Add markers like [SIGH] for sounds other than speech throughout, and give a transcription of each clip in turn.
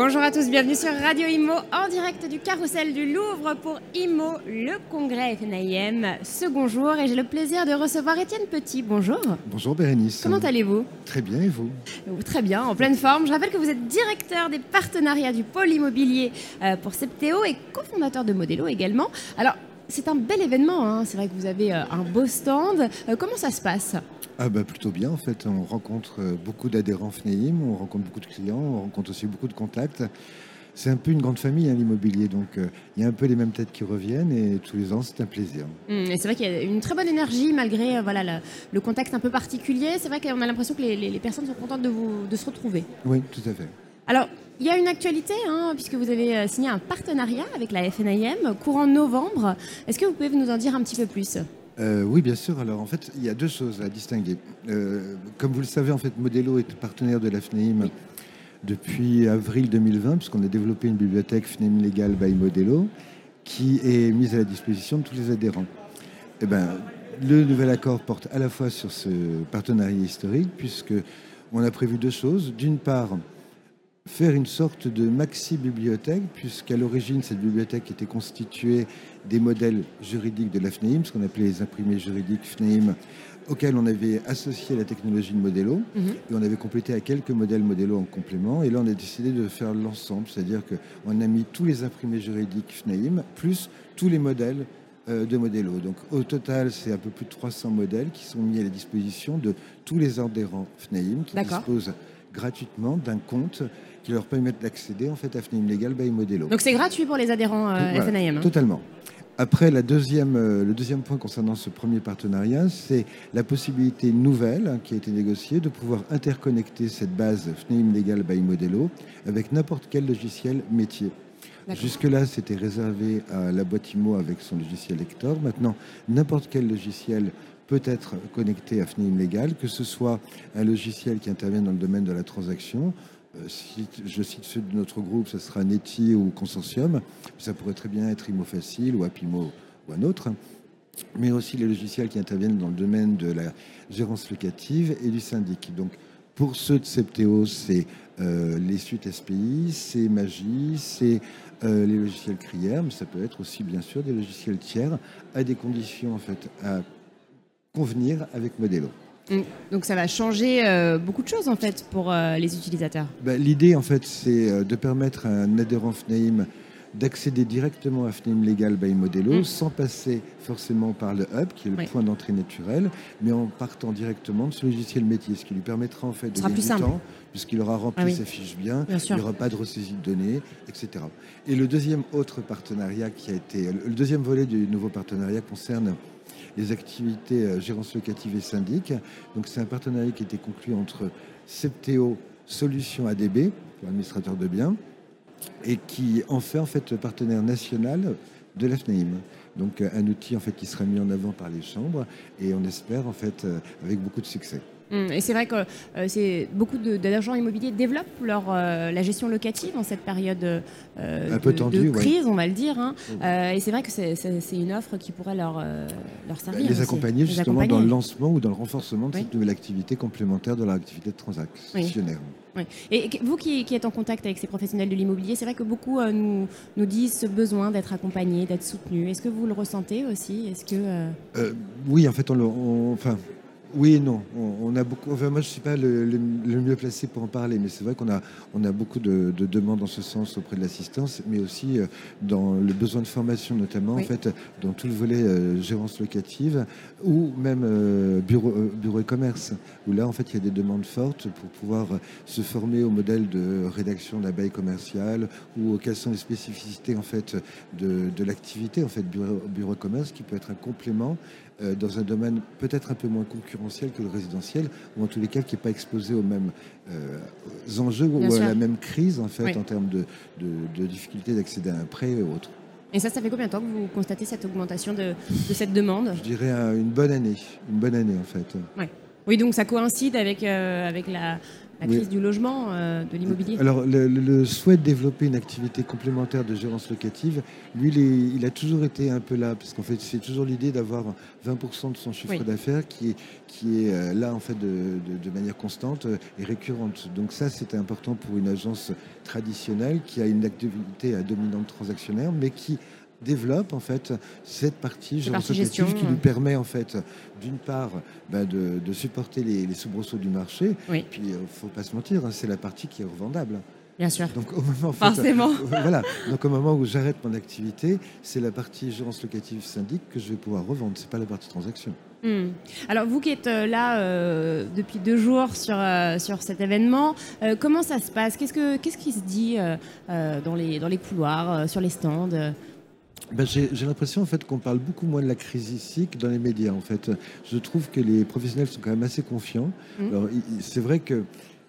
Bonjour à tous, bienvenue sur Radio Imo en direct du carrousel du Louvre pour Imo, le congrès FNIM, second jour. Et j'ai le plaisir de recevoir Étienne Petit. Bonjour. Bonjour Bérénice. Comment allez-vous? Très bien et vous? Très bien, en pleine forme. Je rappelle que vous êtes directeur des partenariats du pôle immobilier euh, pour Septéo et cofondateur de Modelo également. Alors, c'est un bel événement, hein. c'est vrai que vous avez euh, un beau stand. Euh, comment ça se passe? Ah bah plutôt bien en fait, on rencontre euh, beaucoup d'adhérents FNEIM, on rencontre beaucoup de clients, on rencontre aussi beaucoup de contacts. C'est un peu une grande famille hein, l'immobilier, donc il y a un peu les mêmes têtes qui reviennent et tous les ans c'est un plaisir. Mmh, et c'est vrai qu'il y a une très bonne énergie malgré voilà, le, contexte un peu particulier. C'est vrai qu'on a l'impression que les, personnes sont contentes de, vous, de se retrouver. Oui, tout à fait. Alors, il y a une actualité, hein, puisque vous avez euh, signé un partenariat avec la FNIM courant novembre. Est-ce que vous pouvez nous en dire un petit peu plus? Euh, oui, bien sûr. Alors, en fait, il y a deux choses à distinguer. Euh, comme vous le savez, en fait, Modelo est partenaire de la FNIM depuis avril 2020, puisqu'on a développé une bibliothèque FNIM Legal by Modelo, qui est mise à la disposition de tous les adhérents. Eh ben, le nouvel accord porte à la fois sur ce partenariat historique, puisque on a prévu deux choses. D'une part, faire une sorte de maxi-bibliothèque, puisqu'à l'origine, cette bibliothèque était constituée des modèles juridiques de la FNEIM, ce qu'on appelait les imprimés juridiques FNEIM, auxquels on avait associé la technologie de Modelo, mhm. et on avait complété à quelques modèles Modelo en complément, et là on a décidé de faire l'ensemble, c'est-à-dire qu'on a mis tous les imprimés juridiques FNEIM, plus tous les modèles euh, de Modelo. Donc au total, c'est un peu plus de 300 modèles qui sont mis à la disposition de tous les adhérents FNEIM qui disposent gratuitement d'un compte qui leur permettent d'accéder en fait à FNIM Legal by Modelo. Donc c'est gratuit pour les adhérents euh, FNIM hein. Totalement. Après, la deuxième, euh, le deuxième point concernant ce premier partenariat, c'est la possibilité nouvelle hein, qui a été négociée de pouvoir interconnecter cette base FNIM Legal by Modelo avec n'importe quel logiciel métier. Jusque-là, c'était réservé à la boîte IMO avec son logiciel Hector. Maintenant, n'importe quel logiciel peut être connecté à FNIM Legal, que ce soit un logiciel qui intervient dans le domaine de la transaction, euh, je cite ceux de notre groupe, ce sera Neti ou Consortium. Ça pourrait très bien être Imo Facile ou Apimo ou un autre. Mais aussi les logiciels qui interviennent dans le domaine de la gérance locative et du syndic. Donc, pour ceux de Septéo, c'est euh, les suites SPI, c'est Magie, c'est euh, les logiciels CRIER, mais ça peut être aussi bien sûr des logiciels tiers à des conditions en fait à convenir avec Modelo. Mm. Donc ça va changer euh, beaucoup de choses en fait pour euh, les utilisateurs. Ben, l'idée en fait c'est euh, de permettre à un adhérent FNAIM d'accéder directement à FNAIM Legal by Modelo mm. sans passer forcément par le hub qui est le point d'entrée naturel, mais en partant directement de ce logiciel métier, ce qui lui permettra en fait de gagner du temps puisqu'il aura rempli ah sa fiche bien, il n'y aura pas de ressaisie de données, etc. Et le deuxième autre partenariat qui a été, le deuxième volet du nouveau partenariat concerne les activités euh, gérance locative et syndic. Donc c'est un partenariat qui a été conclu entre Septéo Solutions ADB, l'administrateur de biens, et qui en fait en fait partenaire national de l'AFNAIM. Donc un outil en fait qui sera mis en avant par les chambres et on espère en fait euh, avec beaucoup de succès. Hum, et c'est vrai que euh, beaucoup d'agents immobiliers développent leur, euh, la gestion locative en cette période euh, de, crise, on va le dire. Hein. et c'est vrai que c'est une offre qui pourrait leur, leur servir. Les accompagner justement dans le lancement ou dans le renforcement de cette nouvelle activité complémentaire de leur activité de transactionnaire. Et vous qui, êtes en contact avec ces professionnels de l'immobilier, c'est vrai que beaucoup nous, nous disent ce besoin d'être accompagnés, d'être soutenus. Est-ce que vous le ressentez aussi? Est-ce que Oui, en fait, on, le, enfin, oui et non. On, a beaucoup. moi, je ne suis pas le, mieux placé pour en parler, mais c'est vrai qu'on a, on a beaucoup de, demandes dans ce sens auprès de l'assistance, mais aussi euh, dans le besoin de formation, notamment en fait, dans tout le volet euh, gérance locative ou même euh, bureau, bureau et commerce, où là, en fait, il y a des demandes fortes pour pouvoir se former au modèle de rédaction d'un bail commercial ou quelles sont les spécificités en fait de, de l'activité en fait bureau, bureau et commerce qui peut être un complément euh, dans un domaine peut-être un peu moins concurrentiel que le résidentiel, ou en tous les cas qui n'est pas exposé aux mêmes euh, enjeux ou à la même crise en fait en termes de, de, difficulté d'accéder à un prêt et autres. Et ça, ça fait combien de temps que vous constatez cette augmentation de, de cette demande? Je dirais une bonne année, une bonne année en fait. Oui, donc ça coïncide avec, euh, avec la, la crise du logement, euh, de l'immobilier. Alors, le, souhait de développer une activité complémentaire de gérance locative, lui, il, a toujours été un peu là, parce qu'en fait, c'est toujours l'idée d'avoir 20% de son chiffre d'affaires qui est, qui est euh, là, en fait, de, de manière constante et récurrente. Donc ça, c'était important pour une agence traditionnelle qui a une activité à dominante transactionnaire, mais qui développe en fait cette partie gestion qui lui permet en fait d'une part bah, de, supporter les, soubresauts du marché. Oui. Puis il euh, faut pas se mentir, hein, c'est la partie qui est revendable. Bien sûr. Donc au moment, Forcément. [LAUGHS] voilà. Donc au moment où j'arrête mon activité, c'est la partie gérance locative syndic que je vais pouvoir revendre. C'est pas la partie transaction. Hmm. Alors vous qui êtes euh, là euh, depuis deux jours sur, sur cet événement, comment ça se passe? Qu'est-ce, que, qu'est-ce qui se dit dans, les, dans les couloirs, sur les stands? Ben, j'ai l'impression en fait qu'on parle beaucoup moins de la crise ici que dans les médias. En fait, je trouve que les professionnels sont quand même assez confiants. Mmh. Alors, c'est vrai que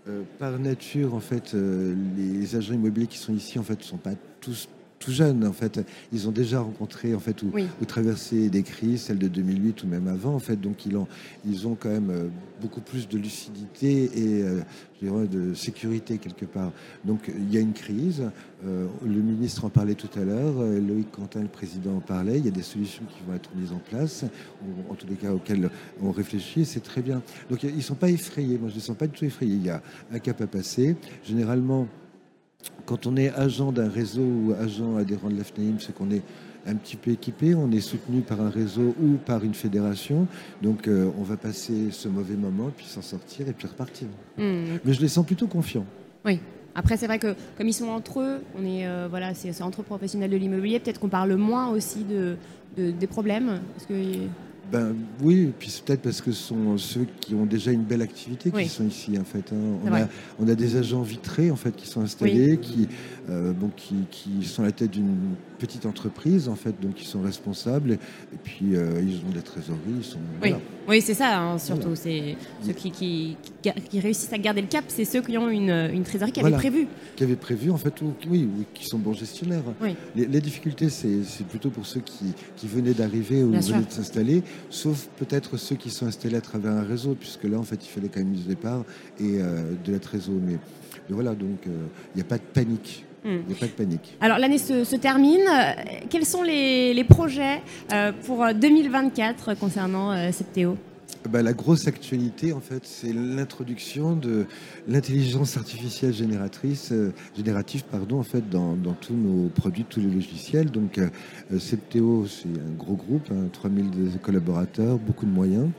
euh, par nature, en fait, euh, les agents immobiliers qui sont ici, en fait, sont pas tous tout jeunes, en fait. Ils ont déjà rencontré, en fait, ou, traversé des crises, celle de 2008 ou même avant, en fait. Donc, ils ont, ils ont quand même euh, beaucoup plus de lucidité et, euh, je dirais, de sécurité quelque part. Donc, il y a une crise. Euh, le ministre en parlait tout à l'heure. Loïc Quentin, le président, en parlait. Il y a des solutions qui vont être mises en place, ou, en tous les cas auxquelles on réfléchit. C'est très bien. Donc, ils ne sont pas effrayés. Moi, je ne les sens pas du tout effrayés. Il y a un cap à passer. Généralement, quand on est agent d'un réseau ou agent adhérent de l'AFNAIM, c'est qu'on est un petit peu équipé, on est soutenu par un réseau ou par une fédération. Donc euh, on va passer ce mauvais moment, puis s'en sortir et puis repartir. Hmm. Mais je les sens plutôt confiants. Oui. Après, c'est vrai que comme ils sont entre eux, on est euh, voilà, c'est entre professionnels de l'immobilier. Peut-être qu'on parle moins aussi de, des problèmes, parce que ben oui, et puis c'est peut-être parce que ce sont ceux qui ont déjà une belle activité qui sont ici en fait. Hein. On, a, on, a, des agents vitrés en fait qui sont installés, qui, euh, bon, qui, qui, sont à la tête d'une petite entreprise en fait, donc ils sont responsables et, puis euh, ils ont des trésoreries, ils sont. Oui, oui c'est ça hein, surtout. C'est ceux qui, qui, qui, réussissent à garder le cap, c'est ceux qui ont une, une trésorerie qui avait prévu. Qui avaient prévu en fait, oui, qui sont bons gestionnaires. Les, les, difficultés, c'est plutôt pour ceux qui, venaient d'arriver ou venaient de s'installer sauf peut-être ceux qui sont installés à travers un réseau, puisque là, en fait, il fallait quand même du départ et euh, de la trésor. Mais, voilà, donc il euh, n'y a pas de panique. Il n'y a pas de panique. Alors l'année se, termine. Quels sont les, projets euh, pour 2024 concernant Septéo? Bah, la grosse actualité, en fait, c'est l'introduction de l'intelligence artificielle génératrice, euh, générative pardon, en fait, dans, tous nos produits, tous les logiciels. Donc, euh, Septéo, c'est un gros groupe, 3000 hein, collaborateurs, beaucoup de moyens.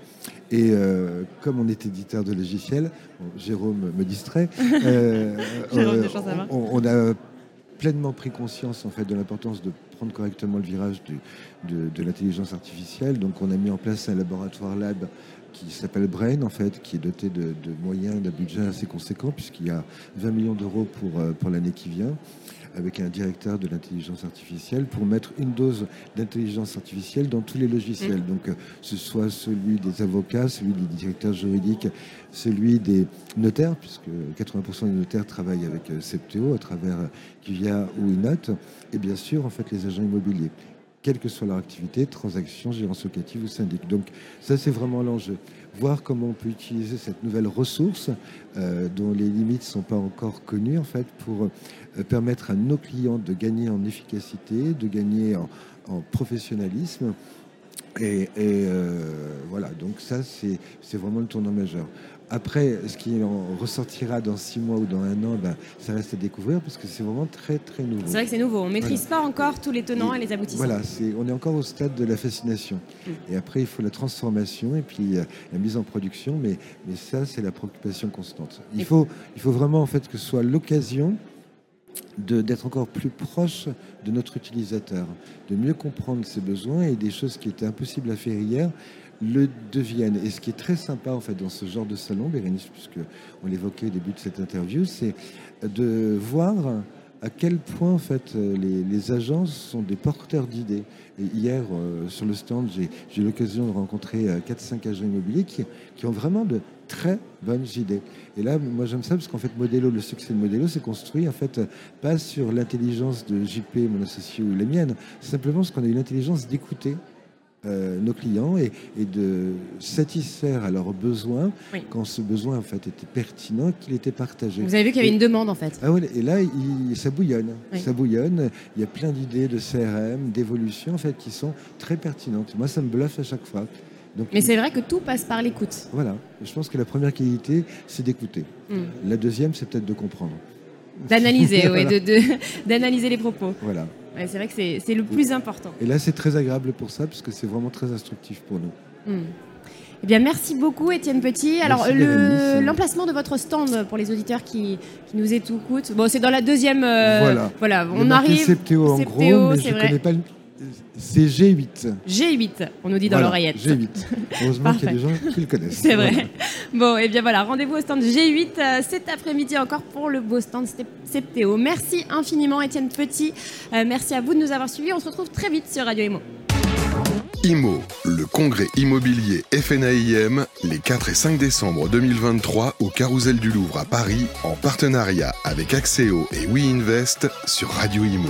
Et euh, comme on est éditeur de logiciels, Jérôme me distrait, [LAUGHS] on, on, a pleinement pris conscience en fait de l'importance de prendre correctement le virage de, l'intelligence artificielle. Donc on a mis en place un laboratoire lab qui s'appelle Brain, en fait, qui est doté de, moyens, d'un budget assez conséquent, puisqu'il y a 20 millions d'euros pour, euh, pour l'année qui vient, avec un directeur de l'intelligence artificielle, pour mettre une dose d'intelligence artificielle dans tous les logiciels. Mmh. Donc, euh, ce soit celui des avocats, celui des directeurs juridiques, celui des notaires, puisque 80% des notaires travaillent avec euh, Septéo à travers Kivia ou Inot, et bien sûr, en fait, les agents immobiliers quelle que soit leur activité, transaction, gérance locative ou syndic. Donc ça, c'est vraiment l'enjeu. Voir comment on peut utiliser cette nouvelle ressource euh, dont les limites ne sont pas encore connues, en fait, pour euh, permettre à nos clients de gagner en efficacité, de gagner en, professionnalisme. Et, euh, voilà, donc ça, c'est vraiment le tournant majeur. Après, ce qui en ressortira dans six mois ou dans un an, ben, ça reste à découvrir parce que c'est vraiment très très nouveau. C'est vrai que c'est nouveau. On ne maîtrise pas encore tous les tenants et, les aboutissants. Voilà, on est encore au stade de la fascination. Mm. Et après, il faut la transformation et puis euh, la mise en production. Mais, mais ça, c'est la préoccupation constante. Il faut, il faut vraiment en fait que ce soit l'occasion d'être encore plus proche de notre utilisateur, de mieux comprendre ses besoins et des choses qui étaient impossibles à faire hier, le deviennent. Et ce qui est très sympa en fait dans ce genre de salon, Bérénice, puisque on l'évoquait au début de cette interview, c'est de voir à quel point en fait les, agences sont des porteurs d'idées. Hier, euh, sur le stand, j'ai eu l'occasion de rencontrer 4-5 euh, agents immobiliers qui, qui, ont vraiment de très bonnes idées. Et là, moi j'aime ça parce qu'en fait, Modelo, le succès de Modelo, c'est construit en fait pas sur l'intelligence de JP, mon associé ou la mienne, simplement parce qu'on a eu l'intelligence d'écouter euh, nos clients et, et, de satisfaire à leurs besoins Oui. quand ce besoin en fait était pertinent, qu'il était partagé. Vous avez vu qu'il y avait Et- une demande en fait. Ah ouais, et là, il- ça bouillonne. Oui. Ça bouillonne. Il y a plein d'idées de CRM, d'évolution, en fait, qui sont très pertinentes. Moi, ça me bluffe à chaque fois. Donc, Mais c'est vrai que tout passe par l'écoute. voilà. Je pense que la première qualité, c'est d'écouter. Mm. La deuxième, c'est peut-être de comprendre. D'analyser, [LAUGHS] oui, d'analyser les propos. Voilà. Ouais, c'est vrai que c'est, le plus important. Et là, c'est très agréable pour ça, parce que c'est vraiment très instructif pour nous. Hmm. Eh bien, merci beaucoup, Étienne Petit. Alors, le- l'emplacement de votre stand pour les auditeurs qui, qui nous écoutent, bon, c'est dans la deuxième. euh, Voilà. A on arrive. Septéo en gros, mais je vrai. connais pas le. C'est G8. G8, on nous dit dans Voilà, l'oreillette. G8. Heureusement qu'il y a des gens qui le connaissent. C'est vrai. Voilà. Bon, et bien voilà, rendez-vous au stand G8 euh, cet après-midi encore pour le beau stand Septéo. Merci infiniment, Étienne Petit. Euh, merci à vous de nous avoir suivis. On se retrouve très vite sur Radio Emo. IMO, le congrès immobilier FNAIM, les 4 et 5 décembre 2023 au Carousel du Louvre à Paris, en partenariat avec Axéo et WeInvest sur Radio Imo.